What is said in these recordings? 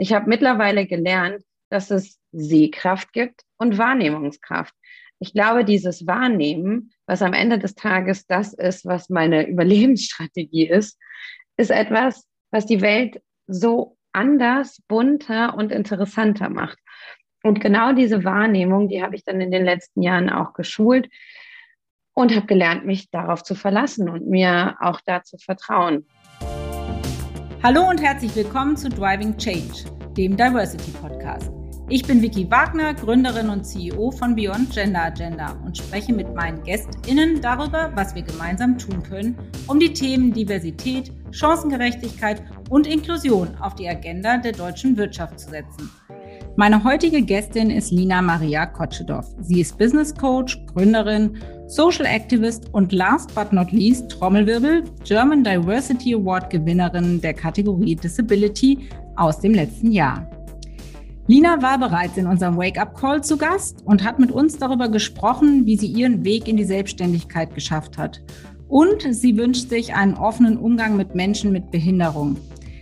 Ich habe mittlerweile gelernt, dass es Sehkraft gibt und Wahrnehmungskraft. Ich glaube, dieses Wahrnehmen, was am Ende des Tages das ist, was meine Überlebensstrategie ist, ist etwas, was die Welt so anders, bunter und interessanter macht. Und genau diese Wahrnehmung, die habe ich dann in den letzten Jahren auch geschult und habe gelernt, mich darauf zu verlassen und mir auch da zu vertrauen. Hallo und herzlich willkommen zu Driving Change, dem Diversity Podcast. Ich bin Vicky Wagner, Gründerin und CEO von Beyond Gender Agenda und spreche mit meinen GästInnen darüber, was wir gemeinsam tun können, um die Themen Diversität, Chancengerechtigkeit und Inklusion auf die Agenda der deutschen Wirtschaft zu setzen. Meine heutige Gästin ist Lina Maria Kotschedow. Sie ist Business Coach, Gründerin, Social Activist und last but not least Trommelwirbel German Diversity Award Gewinnerin der Kategorie Disability aus dem letzten Jahr. Lina war bereits in unserem Wake-up-Call zu Gast und hat mit uns darüber gesprochen, wie sie ihren Weg in die Selbstständigkeit geschafft hat. Und sie wünscht sich einen offenen Umgang mit Menschen mit Behinderung.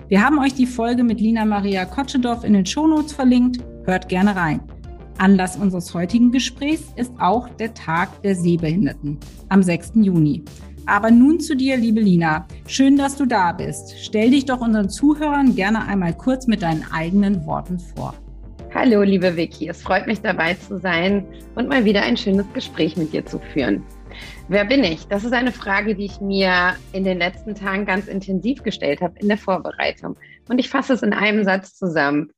Wir haben euch die Folge mit Lina Maria Kotschedorf in den Shownotes verlinkt. Hört gerne rein. Anlass unseres heutigen Gesprächs ist auch der Tag der Sehbehinderten am 6. Juni. Aber nun zu dir, liebe Lina. Schön, dass du da bist. Stell dich doch unseren Zuhörern gerne einmal kurz mit deinen eigenen Worten vor. Hallo, liebe Vicky. Es freut mich dabei zu sein und mal wieder ein schönes Gespräch mit dir zu führen. Wer bin ich? Das ist eine Frage, die ich mir in den letzten Tagen ganz intensiv gestellt habe in der Vorbereitung. Und ich fasse es in einem Satz zusammen.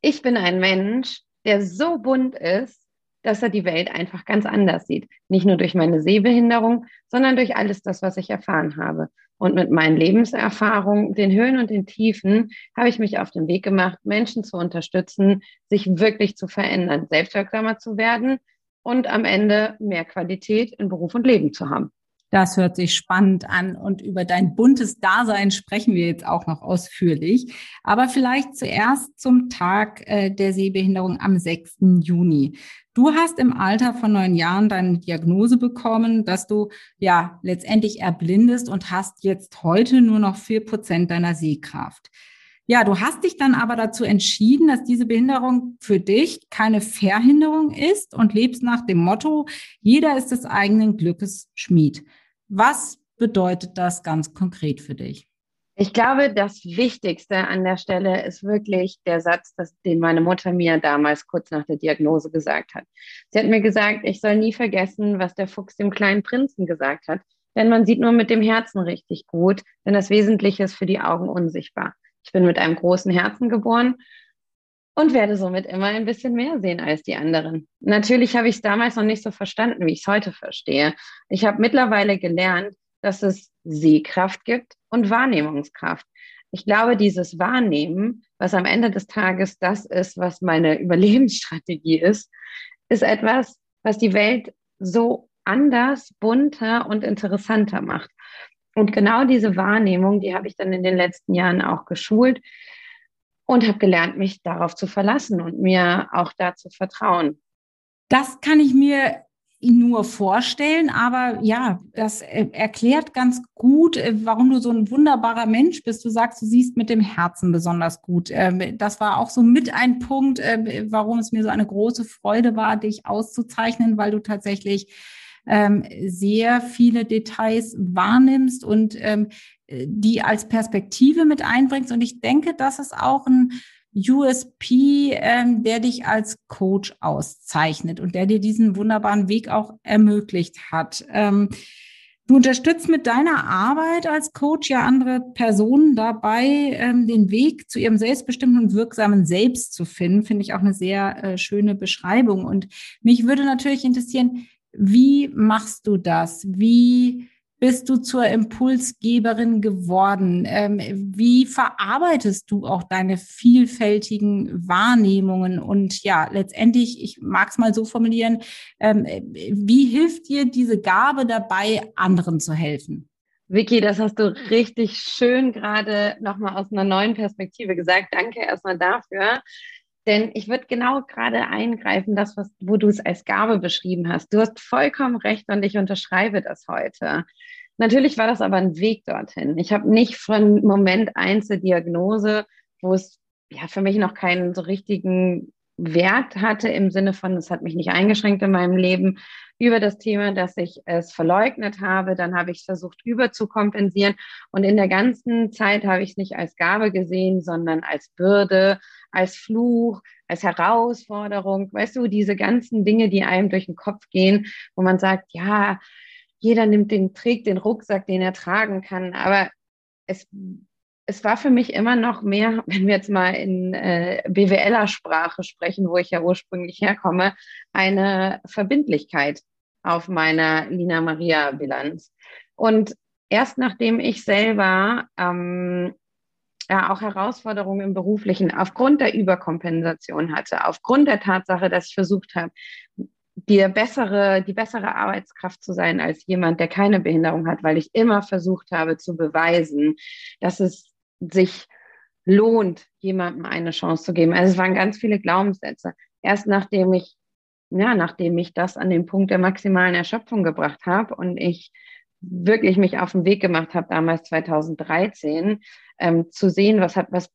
Ich bin ein Mensch, der so bunt ist, dass er die Welt einfach ganz anders sieht. Nicht nur durch meine Sehbehinderung, sondern durch alles das, was ich erfahren habe. Und mit meinen Lebenserfahrungen, den Höhen und den Tiefen, habe ich mich auf den Weg gemacht, Menschen zu unterstützen, sich wirklich zu verändern, selbstwirksamer zu werden und am Ende mehr Qualität in Beruf und Leben zu haben. Das hört sich spannend an und über dein buntes Dasein sprechen wir jetzt auch noch ausführlich. Aber vielleicht zuerst zum Tag äh, der Sehbehinderung am 6. Juni. Du hast im Alter von neun Jahren deine Diagnose bekommen, dass du ja letztendlich erblindest und hast jetzt heute nur noch vier Prozent deiner Sehkraft. Ja, du hast dich dann aber dazu entschieden, dass diese Behinderung für dich keine Verhinderung ist und lebst nach dem Motto, jeder ist des eigenen Glückes Schmied. Was bedeutet das ganz konkret für dich? Ich glaube, das Wichtigste an der Stelle ist wirklich der Satz, das, den meine Mutter mir damals kurz nach der Diagnose gesagt hat. Sie hat mir gesagt, ich soll nie vergessen, was der Fuchs dem kleinen Prinzen gesagt hat. Denn man sieht nur mit dem Herzen richtig gut, denn das Wesentliche ist für die Augen unsichtbar. Ich bin mit einem großen Herzen geboren und werde somit immer ein bisschen mehr sehen als die anderen. Natürlich habe ich es damals noch nicht so verstanden, wie ich es heute verstehe. Ich habe mittlerweile gelernt, dass es Sehkraft gibt und Wahrnehmungskraft. Ich glaube, dieses Wahrnehmen, was am Ende des Tages das ist, was meine Überlebensstrategie ist, ist etwas, was die Welt so anders, bunter und interessanter macht. Und genau diese Wahrnehmung, die habe ich dann in den letzten Jahren auch geschult und habe gelernt, mich darauf zu verlassen und mir auch da zu vertrauen. Das kann ich mir nur vorstellen, aber ja, das äh, erklärt ganz gut, äh, warum du so ein wunderbarer Mensch bist. Du sagst, du siehst mit dem Herzen besonders gut. Ähm, das war auch so mit ein Punkt, äh, warum es mir so eine große Freude war, dich auszuzeichnen, weil du tatsächlich ähm, sehr viele Details wahrnimmst und ähm, die als Perspektive mit einbringst. Und ich denke, das ist auch ein USP, ähm, der dich als Coach auszeichnet und der dir diesen wunderbaren Weg auch ermöglicht hat. Ähm, du unterstützt mit deiner Arbeit als Coach ja andere Personen dabei, ähm, den Weg zu ihrem selbstbestimmten und wirksamen Selbst zu finden. Finde ich auch eine sehr äh, schöne Beschreibung. Und mich würde natürlich interessieren, wie machst du das? Wie bist du zur Impulsgeberin geworden? Ähm, wie verarbeitest du auch deine vielfältigen Wahrnehmungen? Und ja, letztendlich, ich mag es mal so formulieren, ähm, wie hilft dir diese Gabe dabei, anderen zu helfen? Vicky, das hast du richtig schön gerade nochmal aus einer neuen Perspektive gesagt. Danke erstmal dafür. Denn ich würde genau gerade eingreifen, das, was, wo du es als Gabe beschrieben hast. Du hast vollkommen recht und ich unterschreibe das heute. Natürlich war das aber ein Weg dorthin. Ich habe nicht von Moment eins der Diagnose, wo es ja für mich noch keinen so richtigen Wert hatte im Sinne von, es hat mich nicht eingeschränkt in meinem Leben über das Thema, dass ich es verleugnet habe. Dann habe ich versucht überzukompensieren. Und in der ganzen Zeit habe ich es nicht als Gabe gesehen, sondern als Bürde, als Fluch, als Herausforderung. Weißt du, diese ganzen Dinge, die einem durch den Kopf gehen, wo man sagt, ja, jeder nimmt den, trägt den Rucksack, den er tragen kann. Aber es es war für mich immer noch mehr, wenn wir jetzt mal in äh, BWLer-Sprache sprechen, wo ich ja ursprünglich herkomme, eine Verbindlichkeit auf meiner Lina Maria-Bilanz. Und erst nachdem ich selber ähm, ja, auch Herausforderungen im Beruflichen aufgrund der Überkompensation hatte, aufgrund der Tatsache, dass ich versucht habe, die bessere, die bessere Arbeitskraft zu sein als jemand, der keine Behinderung hat, weil ich immer versucht habe zu beweisen, dass es sich lohnt, jemandem eine Chance zu geben. Also es waren ganz viele Glaubenssätze. Erst nachdem ich, ja, nachdem ich das an den Punkt der maximalen Erschöpfung gebracht habe und ich wirklich mich auf den Weg gemacht habe, damals 2013, ähm, zu sehen, was was,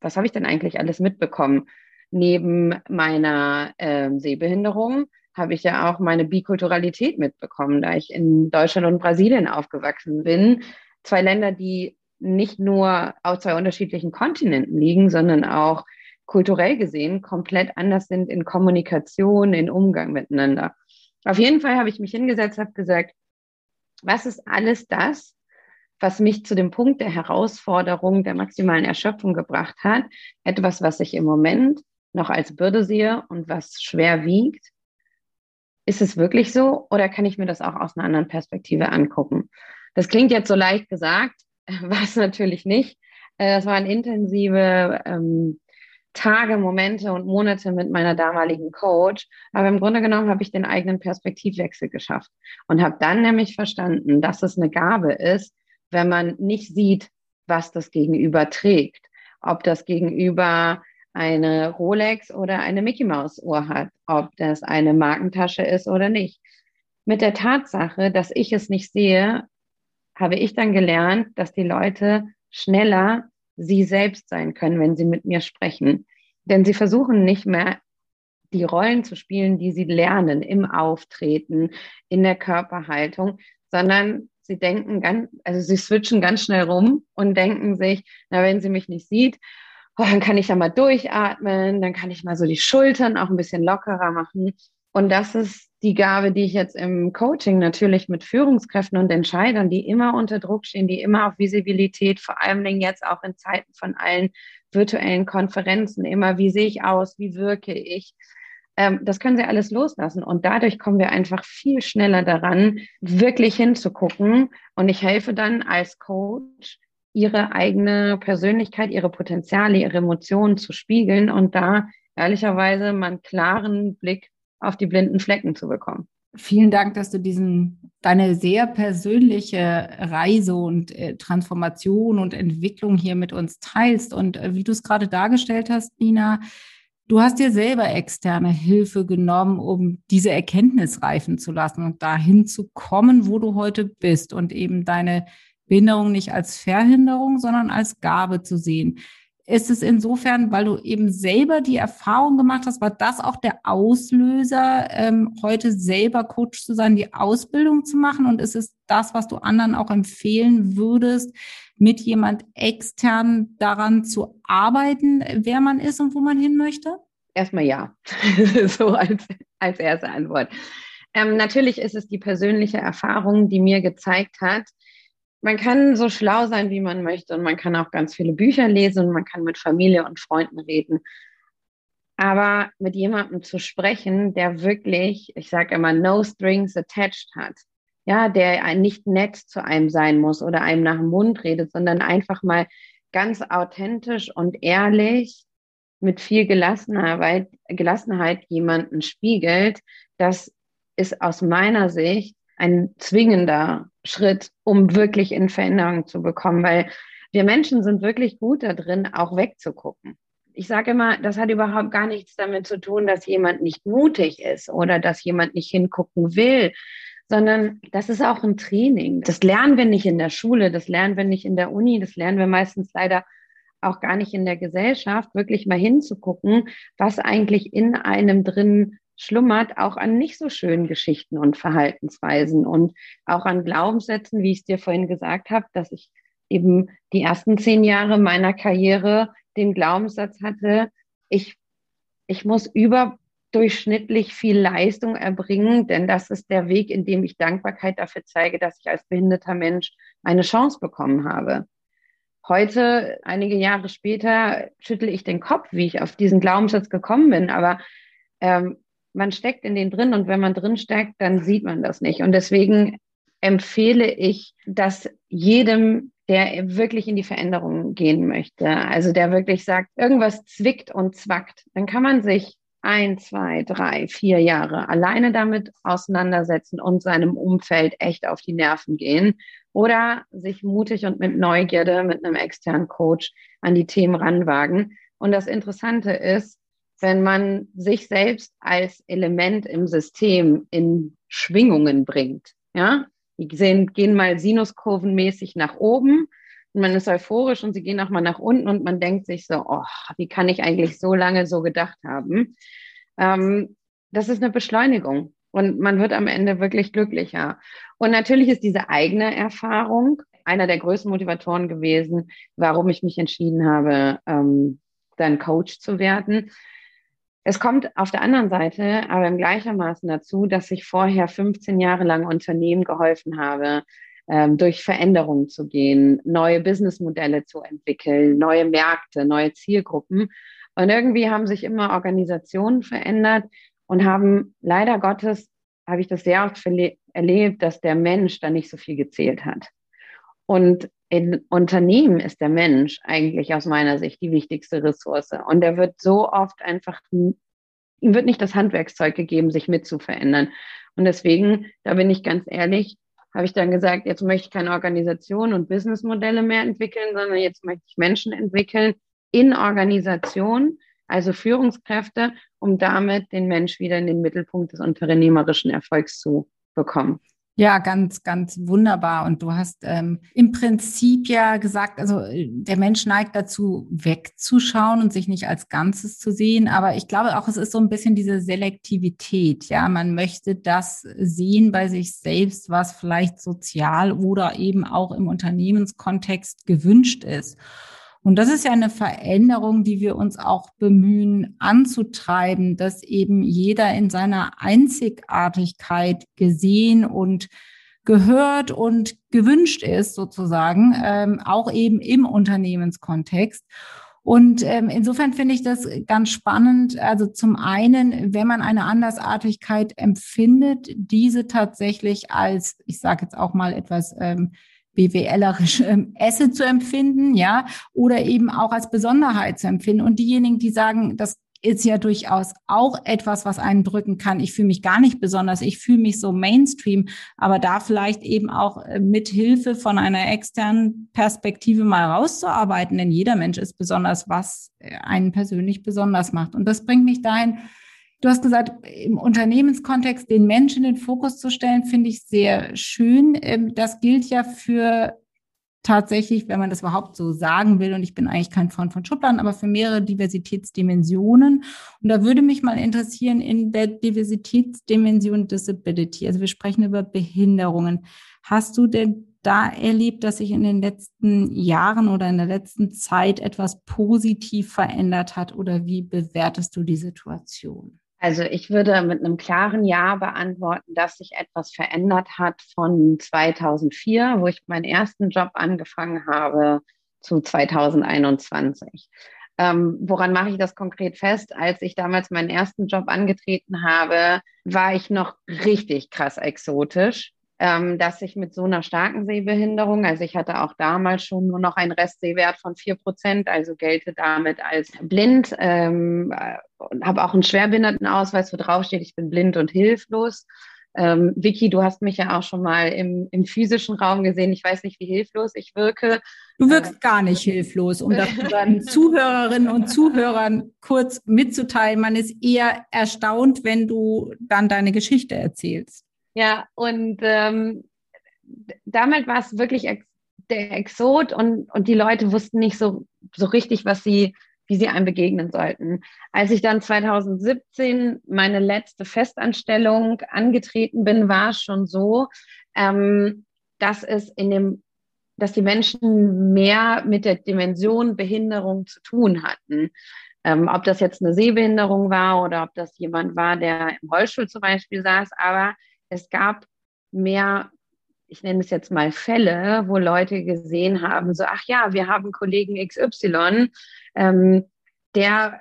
was habe ich denn eigentlich alles mitbekommen? Neben meiner ähm, Sehbehinderung habe ich ja auch meine Bikulturalität mitbekommen, da ich in Deutschland und Brasilien aufgewachsen bin. Zwei Länder, die nicht nur auf zwei unterschiedlichen Kontinenten liegen, sondern auch kulturell gesehen komplett anders sind in Kommunikation, in Umgang miteinander. Auf jeden Fall habe ich mich hingesetzt, habe gesagt, was ist alles das, was mich zu dem Punkt der Herausforderung der maximalen Erschöpfung gebracht hat? Etwas, was ich im Moment noch als Bürde sehe und was schwer wiegt. Ist es wirklich so oder kann ich mir das auch aus einer anderen Perspektive angucken? Das klingt jetzt so leicht gesagt, war es natürlich nicht. Äh, das waren intensive ähm, Tage, Momente und Monate mit meiner damaligen Coach. Aber im Grunde genommen habe ich den eigenen Perspektivwechsel geschafft und habe dann nämlich verstanden, dass es eine Gabe ist, wenn man nicht sieht, was das Gegenüber trägt. Ob das Gegenüber eine Rolex oder eine Mickey Maus Uhr hat, ob das eine Markentasche ist oder nicht. Mit der Tatsache, dass ich es nicht sehe, habe ich dann gelernt, dass die Leute schneller sie selbst sein können, wenn sie mit mir sprechen. Denn sie versuchen nicht mehr die Rollen zu spielen, die sie lernen im Auftreten, in der Körperhaltung, sondern sie denken ganz, also sie switchen ganz schnell rum und denken sich, na, wenn sie mich nicht sieht, oh, dann kann ich ja mal durchatmen, dann kann ich mal so die Schultern auch ein bisschen lockerer machen. Und das ist die Gabe, die ich jetzt im Coaching natürlich mit Führungskräften und Entscheidern, die immer unter Druck stehen, die immer auf Visibilität, vor allem jetzt auch in Zeiten von allen virtuellen Konferenzen, immer, wie sehe ich aus, wie wirke ich, ähm, das können sie alles loslassen. Und dadurch kommen wir einfach viel schneller daran, wirklich hinzugucken. Und ich helfe dann als Coach, ihre eigene Persönlichkeit, ihre Potenziale, ihre Emotionen zu spiegeln und da ehrlicherweise mal einen klaren Blick auf die blinden Flecken zu bekommen. Vielen Dank, dass du diesen deine sehr persönliche Reise und äh, Transformation und Entwicklung hier mit uns teilst. Und äh, wie du es gerade dargestellt hast, Nina, du hast dir selber externe Hilfe genommen, um diese Erkenntnis reifen zu lassen und dahin zu kommen, wo du heute bist und eben deine Behinderung nicht als Verhinderung, sondern als Gabe zu sehen ist es insofern, weil du eben selber die Erfahrung gemacht hast, war das auch der Auslöser, ähm, heute selber Coach zu sein, die Ausbildung zu machen? Und ist es das, was du anderen auch empfehlen würdest, mit jemand extern daran zu arbeiten, wer man ist und wo man hin möchte? Erstmal ja, so als, als erste Antwort. Ähm, natürlich ist es die persönliche Erfahrung, die mir gezeigt hat, man kann so schlau sein, wie man möchte und man kann auch ganz viele Bücher lesen und man kann mit Familie und Freunden reden. Aber mit jemandem zu sprechen, der wirklich, ich sage immer, no strings attached hat, ja, der nicht nett zu einem sein muss oder einem nach dem Mund redet, sondern einfach mal ganz authentisch und ehrlich mit viel Gelassenheit, Gelassenheit jemanden spiegelt, das ist aus meiner Sicht ein zwingender Schritt, um wirklich in Veränderung zu bekommen, weil wir Menschen sind wirklich gut da drin, auch wegzugucken. Ich sage immer, das hat überhaupt gar nichts damit zu tun, dass jemand nicht mutig ist oder dass jemand nicht hingucken will, sondern das ist auch ein Training. Das lernen wir nicht in der Schule, das lernen wir nicht in der Uni, das lernen wir meistens leider auch gar nicht in der Gesellschaft, wirklich mal hinzugucken, was eigentlich in einem drin schlummert, auch an nicht so schönen Geschichten und Verhaltensweisen und auch an Glaubenssätzen, wie ich es dir vorhin gesagt habe, dass ich eben die ersten zehn Jahre meiner Karriere den Glaubenssatz hatte, ich, ich muss überdurchschnittlich viel Leistung erbringen, denn das ist der Weg, in dem ich Dankbarkeit dafür zeige, dass ich als behinderter Mensch eine Chance bekommen habe. Heute, einige Jahre später, schüttle ich den Kopf, wie ich auf diesen Glaubenssatz gekommen bin. Aber ähm, man steckt in den drin und wenn man drin steckt, dann sieht man das nicht. Und deswegen empfehle ich, dass jedem, der wirklich in die Veränderung gehen möchte, also der wirklich sagt, irgendwas zwickt und zwackt, dann kann man sich ein, zwei, drei, vier Jahre alleine damit auseinandersetzen und seinem Umfeld echt auf die Nerven gehen oder sich mutig und mit Neugierde mit einem externen Coach an die Themen ranwagen. Und das Interessante ist, wenn man sich selbst als Element im System in Schwingungen bringt, ja, die sehen, gehen mal sinuskurvenmäßig nach oben und man ist euphorisch und sie gehen auch mal nach unten und man denkt sich so, oh, wie kann ich eigentlich so lange so gedacht haben? Ähm, das ist eine Beschleunigung und man wird am Ende wirklich glücklicher. Und natürlich ist diese eigene Erfahrung einer der größten Motivatoren gewesen, warum ich mich entschieden habe, ähm, dann Coach zu werden. Es kommt auf der anderen Seite aber im gleichermaßen dazu, dass ich vorher 15 Jahre lang Unternehmen geholfen habe, ähm, durch Veränderungen zu gehen, neue Businessmodelle zu entwickeln, neue Märkte, neue Zielgruppen. Und irgendwie haben sich immer Organisationen verändert und haben leider Gottes, habe ich das sehr oft erlebt, dass der Mensch da nicht so viel gezählt hat. Und in Unternehmen ist der Mensch eigentlich aus meiner Sicht die wichtigste Ressource. Und er wird so oft einfach, ihm wird nicht das Handwerkszeug gegeben, sich mit zu verändern. Und deswegen, da bin ich ganz ehrlich, habe ich dann gesagt, jetzt möchte ich keine Organisation und Businessmodelle mehr entwickeln, sondern jetzt möchte ich Menschen entwickeln in Organisation, also Führungskräfte, um damit den Mensch wieder in den Mittelpunkt des unternehmerischen Erfolgs zu bekommen. Ja, ganz, ganz wunderbar. Und du hast ähm, im Prinzip ja gesagt, also äh, der Mensch neigt dazu, wegzuschauen und sich nicht als Ganzes zu sehen. Aber ich glaube auch, es ist so ein bisschen diese Selektivität. Ja, man möchte das sehen bei sich selbst, was vielleicht sozial oder eben auch im Unternehmenskontext gewünscht ist. Und das ist ja eine Veränderung, die wir uns auch bemühen anzutreiben, dass eben jeder in seiner Einzigartigkeit gesehen und gehört und gewünscht ist, sozusagen, ähm, auch eben im Unternehmenskontext. Und ähm, insofern finde ich das ganz spannend. Also zum einen, wenn man eine Andersartigkeit empfindet, diese tatsächlich als, ich sage jetzt auch mal etwas ähm, BWLerische ähm, Esse zu empfinden, ja, oder eben auch als Besonderheit zu empfinden. Und diejenigen, die sagen, das ist ja durchaus auch etwas, was einen drücken kann. Ich fühle mich gar nicht besonders, ich fühle mich so Mainstream, aber da vielleicht eben auch äh, mit Hilfe von einer externen Perspektive mal rauszuarbeiten, denn jeder Mensch ist besonders, was äh, einen persönlich besonders macht. Und das bringt mich dahin, Du hast gesagt, im Unternehmenskontext den Menschen in den Fokus zu stellen, finde ich sehr schön. Ähm, das gilt ja für tatsächlich, wenn man das überhaupt so sagen will, und ich bin eigentlich kein Freund von Schubladen, aber für mehrere Diversitätsdimensionen. Und da würde mich mal interessieren in der Diversitätsdimension Disability. Also wir sprechen über Behinderungen. Hast du denn da erlebt, dass sich in den letzten Jahren oder in der letzten Zeit etwas positiv verändert hat? Oder wie bewertest du die Situation? Also ich würde mit einem klaren Ja beantworten, dass sich etwas verändert hat von 2004, wo ich meinen ersten Job angefangen habe, zu 2021. Ähm, woran mache ich das konkret fest? Als ich damals meinen ersten Job angetreten habe, war ich noch richtig krass exotisch ähm, dass ich mit so einer starken Sehbehinderung, also ich hatte auch damals schon nur noch einen Restsehwert von vier Prozent, also gelte damit als blind, ähm, habe auch einen Schwerbehindertenausweis, wo draufsteht, ich bin blind und hilflos. Ähm, Vicky, du hast mich ja auch schon mal im, im physischen Raum gesehen. Ich weiß nicht, wie hilflos ich wirke. Du wirkst äh, gar nicht hilflos, um das unseren Zuhörerinnen und Zuhörern kurz mitzuteilen. Man ist eher erstaunt, wenn du dann deine Geschichte erzählst. Ja, und ähm, damals war es wirklich ex der Exot und, und die Leute wussten nicht so so richtig, was sie, wie sie einem begegnen sollten. Als ich dann 2017 meine letzte Festanstellung angetreten bin, war es schon so, ähm, dass es in dem dass die Menschen mehr mit der Dimension Behinderung zu tun hatten. Ähm, ob das jetzt eine Sehbehinderung war oder ob das jemand war, der im Rollstuhl zum Beispiel saß, aber es gab mehr, ich nenne es jetzt mal Fälle, wo Leute gesehen haben, so, ach ja, wir haben Kollegen XY, ähm, der,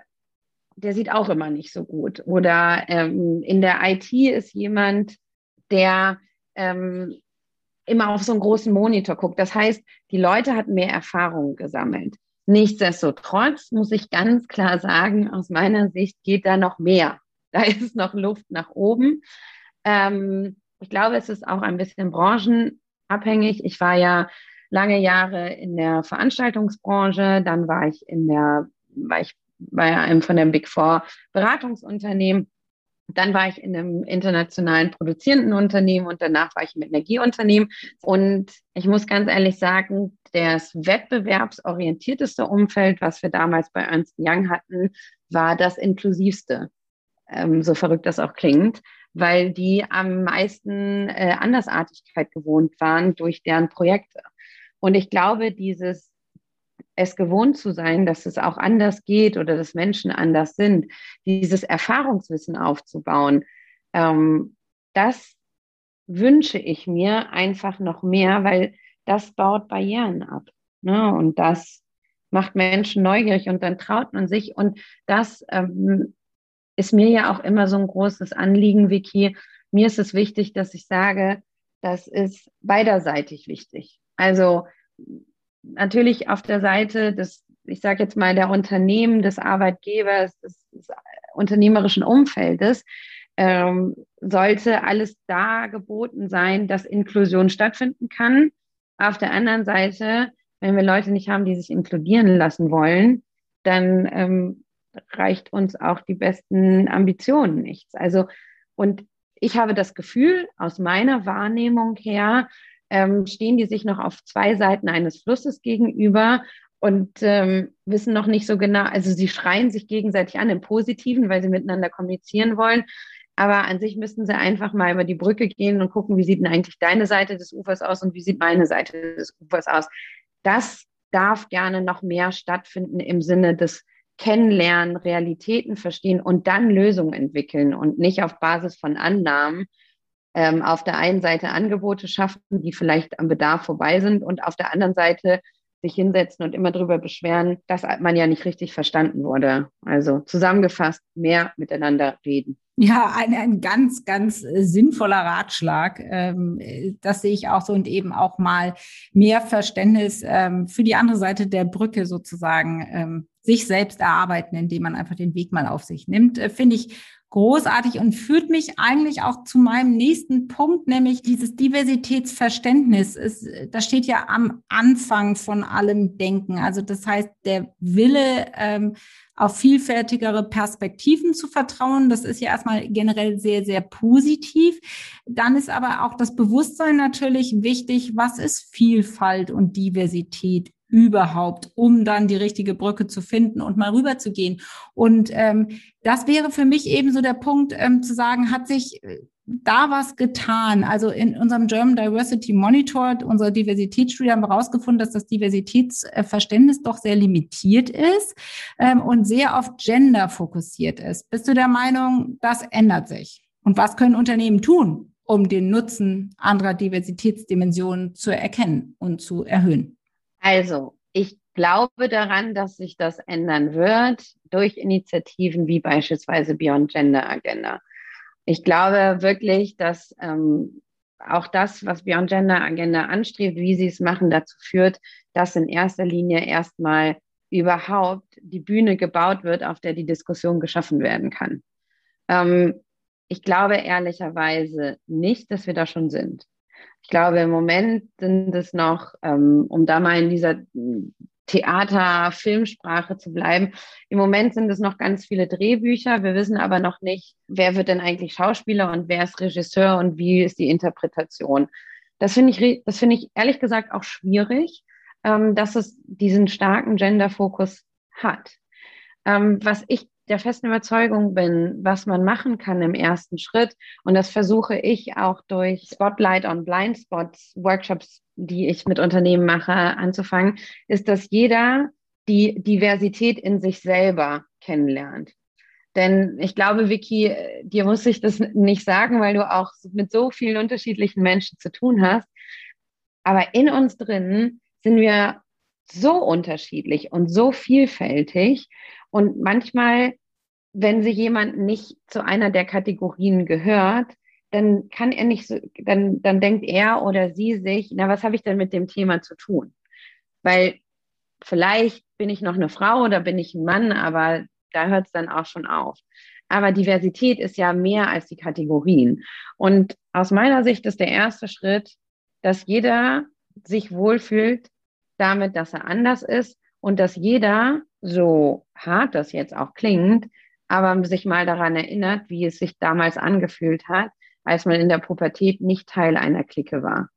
der sieht auch immer nicht so gut. Oder ähm, in der IT ist jemand, der ähm, immer auf so einen großen Monitor guckt. Das heißt, die Leute hatten mehr Erfahrung gesammelt. Nichtsdestotrotz muss ich ganz klar sagen, aus meiner Sicht geht da noch mehr. Da ist noch Luft nach oben. Ähm, ich glaube, es ist auch ein bisschen branchenabhängig. Ich war ja lange Jahre in der Veranstaltungsbranche, dann war ich in der, war ich bei einem von den Big Four Beratungsunternehmen dann war ich in einem internationalen produzierenden Unternehmen und danach war ich im Energieunternehmen. Und ich muss ganz ehrlich sagen, das wettbewerbsorientierteste Umfeld, was wir damals bei Ernst Young hatten, war das inklusivste. Ähm, so verrückt das auch klingt, weil die am meisten äh, Andersartigkeit gewohnt waren durch deren Projekte. Und ich glaube, dieses es gewohnt zu sein, dass es auch anders geht oder dass Menschen anders sind, dieses Erfahrungswissen aufzubauen, ähm, das wünsche ich mir einfach noch mehr, weil das baut Barrieren ab. Ne? Und das macht Menschen neugierig und dann traut man sich. Und das ähm, ist mir ja auch immer so ein großes Anliegen, Vicky. Mir ist es wichtig, dass ich sage, das ist beiderseitig wichtig. Also natürlich auf der Seite des, ich sage jetzt mal, der Unternehmen, des Arbeitgebers, des, des unternehmerischen Umfeldes, ähm, sollte alles da geboten sein, dass Inklusion stattfinden kann. Auf der anderen Seite, wenn wir Leute nicht haben, die sich inkludieren lassen wollen, dann ähm, reicht uns auch die besten Ambitionen nichts. Also, und ich habe das Gefühl, aus meiner Wahrnehmung her, ähm, stehen die sich noch auf zwei Seiten eines Flusses gegenüber und ähm, wissen noch nicht so genau, also sie schreien sich gegenseitig an im Positiven, weil sie miteinander kommunizieren wollen. Aber an sich müssten sie einfach mal über die Brücke gehen und gucken, wie sieht denn eigentlich deine Seite des Ufers aus und wie sieht meine Seite des Ufers aus. Das darf gerne noch mehr stattfinden im Sinne des Kennenlernen, Realitäten verstehen und dann Lösungen entwickeln und nicht auf Basis von Annahmen, ähm, auf der einen Seite Angebote schaffen, die vielleicht am Bedarf vorbei sind und auf der anderen Seite sich hinsetzen und immer darüber beschweren, dass man ja nicht richtig verstanden wurde. Also zusammengefasst, mehr miteinander reden. Ja, ein, ein ganz, ganz äh, sinnvoller Ratschlag. Ähm, das sehe ich auch so und eben auch mal mehr Verständnis ähm, für die andere Seite der Brücke sozusagen ähm, sich selbst erarbeiten, indem man einfach den Weg mal auf sich nimmt. Äh, Finde ich großartig und führt mich eigentlich auch zu meinem nächsten Punkt, nämlich dieses Diversitätsverständnis. Es, das steht ja am Anfang von allem Denken. Also das heißt, der Wille, ähm, auf vielfältigere Perspektiven zu vertrauen, das ist ja erstmal generell sehr, sehr positiv. Dann ist aber auch das Bewusstsein natürlich wichtig. Was ist Vielfalt und Diversität überhaupt, um dann die richtige Brücke zu finden und mal rüber zu gehen. Und ähm, das wäre für mich eben so der Punkt, ähm, zu sagen, hat sich äh, da was getan? Also in unserem German Diversity Monitor, unserer Diversitätsstudie, haben wir herausgefunden, dass das Diversitätsverständnis doch sehr limitiert ist ähm, und sehr auf Gender fokussiert ist. Bist du der Meinung, das ändert sich? Und was können Unternehmen tun, um den Nutzen anderer Diversitätsdimensionen zu erkennen und zu erhöhen? Also, ich glaube daran, dass sich das ändern wird durch Initiativen wie beispielsweise Beyond Gender Agenda. Ich glaube wirklich, dass ähm, auch das, was Beyond Gender Agenda anstrebt, wie sie es machen, dazu führt, dass in erster Linie erstmal überhaupt die Bühne gebaut wird, auf der die Diskussion geschaffen werden kann. Ähm, ich glaube ehrlicherweise nicht, dass wir da schon sind. Ich glaube, im Moment sind es noch, ähm, um da mal in dieser Theater, Filmsprache zu bleiben. Im Moment sind es noch ganz viele Drehbücher. Wir wissen aber noch nicht, wer wird denn eigentlich Schauspieler und wer ist Regisseur und wie ist die Interpretation. Das finde ich, das ich ehrlich gesagt auch schwierig. ähm, dass es diesen starken Gender-Fokus hat. Ähm, was ich der festen Überzeugung bin, was man machen kann im ersten Schritt, und das versuche ich auch durch Spotlight on Blind Spots, Workshops, die ich mit Unternehmen mache, anzufangen, ist, dass jeder die Diversität in sich selber kennenlernt. Denn ich glaube, Vicky, dir muss ich das nicht sagen, weil du auch mit so vielen unterschiedlichen Menschen zu tun hast. Aber in uns drin sind wir so unterschiedlich und so vielfältig. Und manchmal, wenn sich jemand nicht zu einer der Kategorien gehört, dann kann er nicht so, dann, dann denkt er oder sie sich, na, was habe ich denn mit dem Thema zu tun? Weil vielleicht bin ich noch eine Frau oder bin ich ein Mann, aber da hört es dann auch schon auf. Aber Diversität ist ja mehr als die Kategorien. Und aus meiner Sicht ist der erste Schritt, dass jeder sich wohlfühlt damit, dass er anders ist und dass jeder, so hart das jetzt auch klingt, aber sich mal daran erinnert, wie es sich damals angefühlt hat, als man in der Pubertät nicht Teil einer Clique war.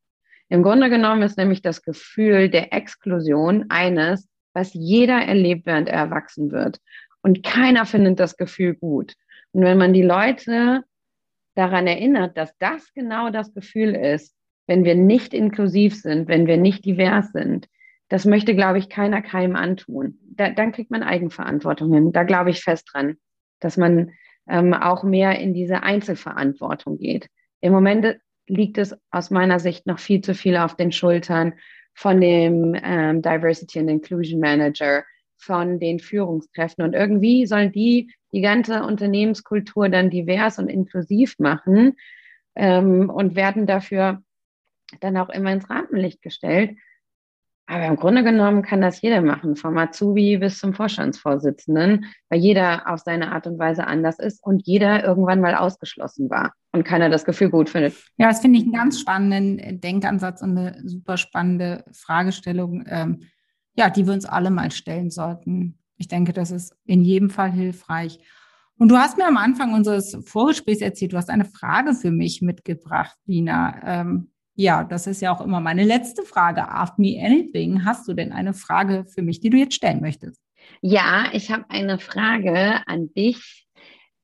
Im Grunde genommen ist nämlich das Gefühl der Exklusion eines, was jeder erlebt, während er erwachsen wird. Und keiner findet das Gefühl gut. Und wenn man die Leute daran erinnert, dass das genau das Gefühl ist, wenn wir nicht inklusiv sind, wenn wir nicht divers sind, das möchte, glaube ich, keiner keinem antun. Da, dann kriegt man Eigenverantwortung hin. Da glaube ich fest dran, dass man ähm, auch mehr in diese Einzelverantwortung geht. Im Moment liegt es aus meiner Sicht noch viel zu viel auf den Schultern von dem ähm, Diversity and Inclusion Manager, von den Führungskräften. Und irgendwie sollen die die ganze Unternehmenskultur dann divers und inklusiv machen ähm, und werden dafür dann auch immer ins Rampenlicht gestellt. Aber im Grunde genommen kann das jeder machen, vom Azubi bis zum Vorstandsvorsitzenden, weil jeder auf seine Art und Weise anders ist und jeder irgendwann mal ausgeschlossen war und keiner das Gefühl gut findet. Ja, das finde ich einen ganz spannenden Denkansatz und eine super spannende Fragestellung, ähm, ja, die wir uns alle mal stellen sollten. Ich denke, das ist in jedem Fall hilfreich. Und du hast mir am Anfang unseres Vorgesprächs erzählt, du hast eine Frage für mich mitgebracht, Lina. Ähm, ja, das ist ja auch immer meine letzte Frage. Ask me anything. Hast du denn eine Frage für mich, die du jetzt stellen möchtest? Ja, ich habe eine Frage an dich,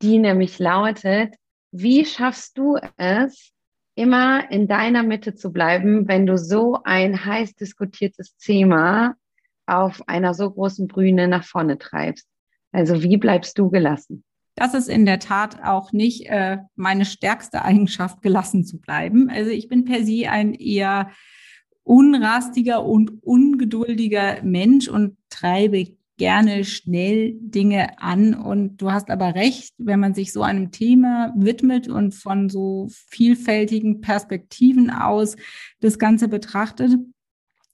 die nämlich lautet, wie schaffst du es, immer in deiner Mitte zu bleiben, wenn du so ein heiß diskutiertes Thema auf einer so großen Bühne nach vorne treibst? Also wie bleibst du gelassen? Das ist in der Tat auch nicht äh, meine stärkste Eigenschaft, gelassen zu bleiben. Also ich bin per se ein eher unrastiger und ungeduldiger Mensch und treibe gerne schnell Dinge an. Und du hast aber recht, wenn man sich so einem Thema widmet und von so vielfältigen Perspektiven aus das Ganze betrachtet,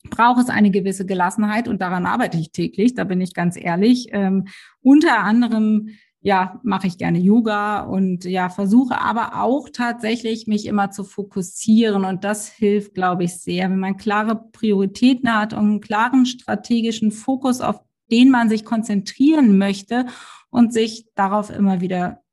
braucht es eine gewisse Gelassenheit und daran arbeite ich täglich, da bin ich ganz ehrlich. Ähm, unter anderem ja, mache ich gerne Yoga und ja, versuche aber auch tatsächlich mich immer zu fokussieren. Und das hilft, glaube ich, sehr, wenn man klare Prioritäten hat und einen klaren strategischen Fokus, auf den man sich konzentrieren möchte und sich darauf immer wieder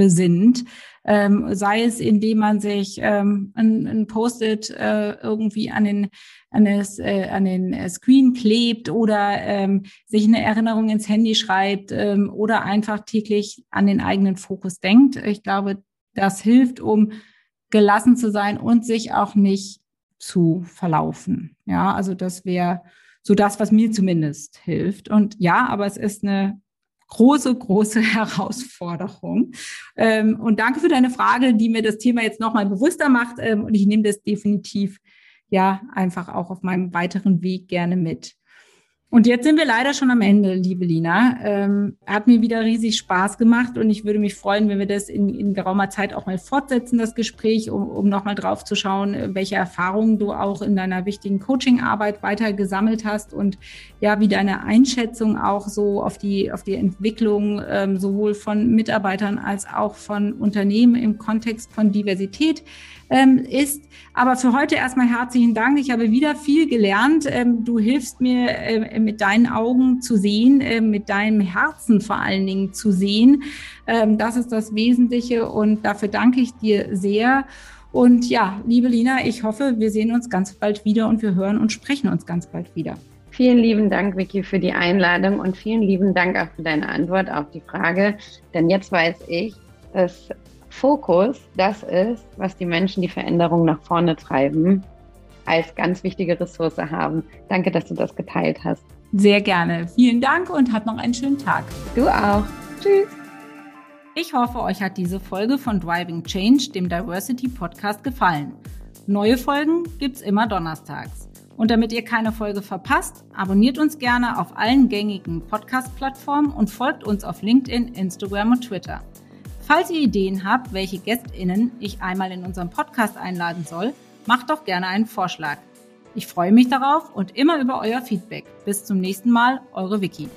zurückbesinnt. Ähm, sei es, indem man sich ähm, ein, ein Post-it äh, irgendwie an den an, das, äh, an den äh, Screen klebt oder ähm, sich eine Erinnerung ins Handy schreibt ähm, oder einfach täglich an den eigenen Fokus denkt. Ich glaube, das hilft, um gelassen zu sein und sich auch nicht zu verlaufen. Ja, also das wäre so das, was mir zumindest hilft. Und ja, aber es ist eine große, große Herausforderung. Ähm, und danke für deine Frage, die mir das Thema jetzt nochmal bewusster macht. Ähm, und ich nehme das definitiv ja einfach auch auf meinem weiteren Weg gerne mit. Und jetzt sind wir leider schon am Ende, liebe Lina. Ähm, hat mir wieder riesig Spaß gemacht und ich würde mich freuen, wenn wir das in, in geraumer Zeit auch mal fortsetzen, das Gespräch, um, um nochmal drauf zu schauen, welche Erfahrungen du auch in deiner wichtigen Coachingarbeit weiter gesammelt hast und ja, wie deine Einschätzung auch so auf die, auf die Entwicklung ähm, sowohl von Mitarbeitern als auch von Unternehmen im Kontext von Diversität ähm, ist. Aber für heute erstmal herzlichen Dank. Ich habe wieder viel gelernt. Ähm, du hilfst mir äh, mit deinen Augen zu sehen, äh, mit deinem Herzen vor allen Dingen zu sehen. Ähm, das ist das Wesentliche und dafür danke ich dir sehr. Und ja, liebe Lina, ich hoffe, wir sehen uns ganz bald wieder und wir hören und sprechen uns ganz bald wieder. Vielen lieben Dank, Vicky, für die Einladung und vielen lieben Dank auch für deine Antwort auf die Frage. Denn jetzt weiß ich, dass Fokus das ist, was die Menschen die Veränderung nach vorne treiben, als ganz wichtige Ressource haben. Danke, dass du das geteilt hast. Sehr gerne. Vielen Dank und habt noch einen schönen Tag. Du auch. Tschüss. Ich hoffe, euch hat diese Folge von Driving Change, dem Diversity Podcast, gefallen. Neue Folgen gibt's immer donnerstags. Und damit ihr keine Folge verpasst, abonniert uns gerne auf allen gängigen Podcast-Plattformen und folgt uns auf LinkedIn, Instagram und Twitter. Falls ihr Ideen habt, welche GästInnen ich einmal in unserem Podcast einladen soll, macht doch gerne einen Vorschlag. Ich freue mich darauf und immer über euer Feedback. Bis zum nächsten Mal, eure Vicky.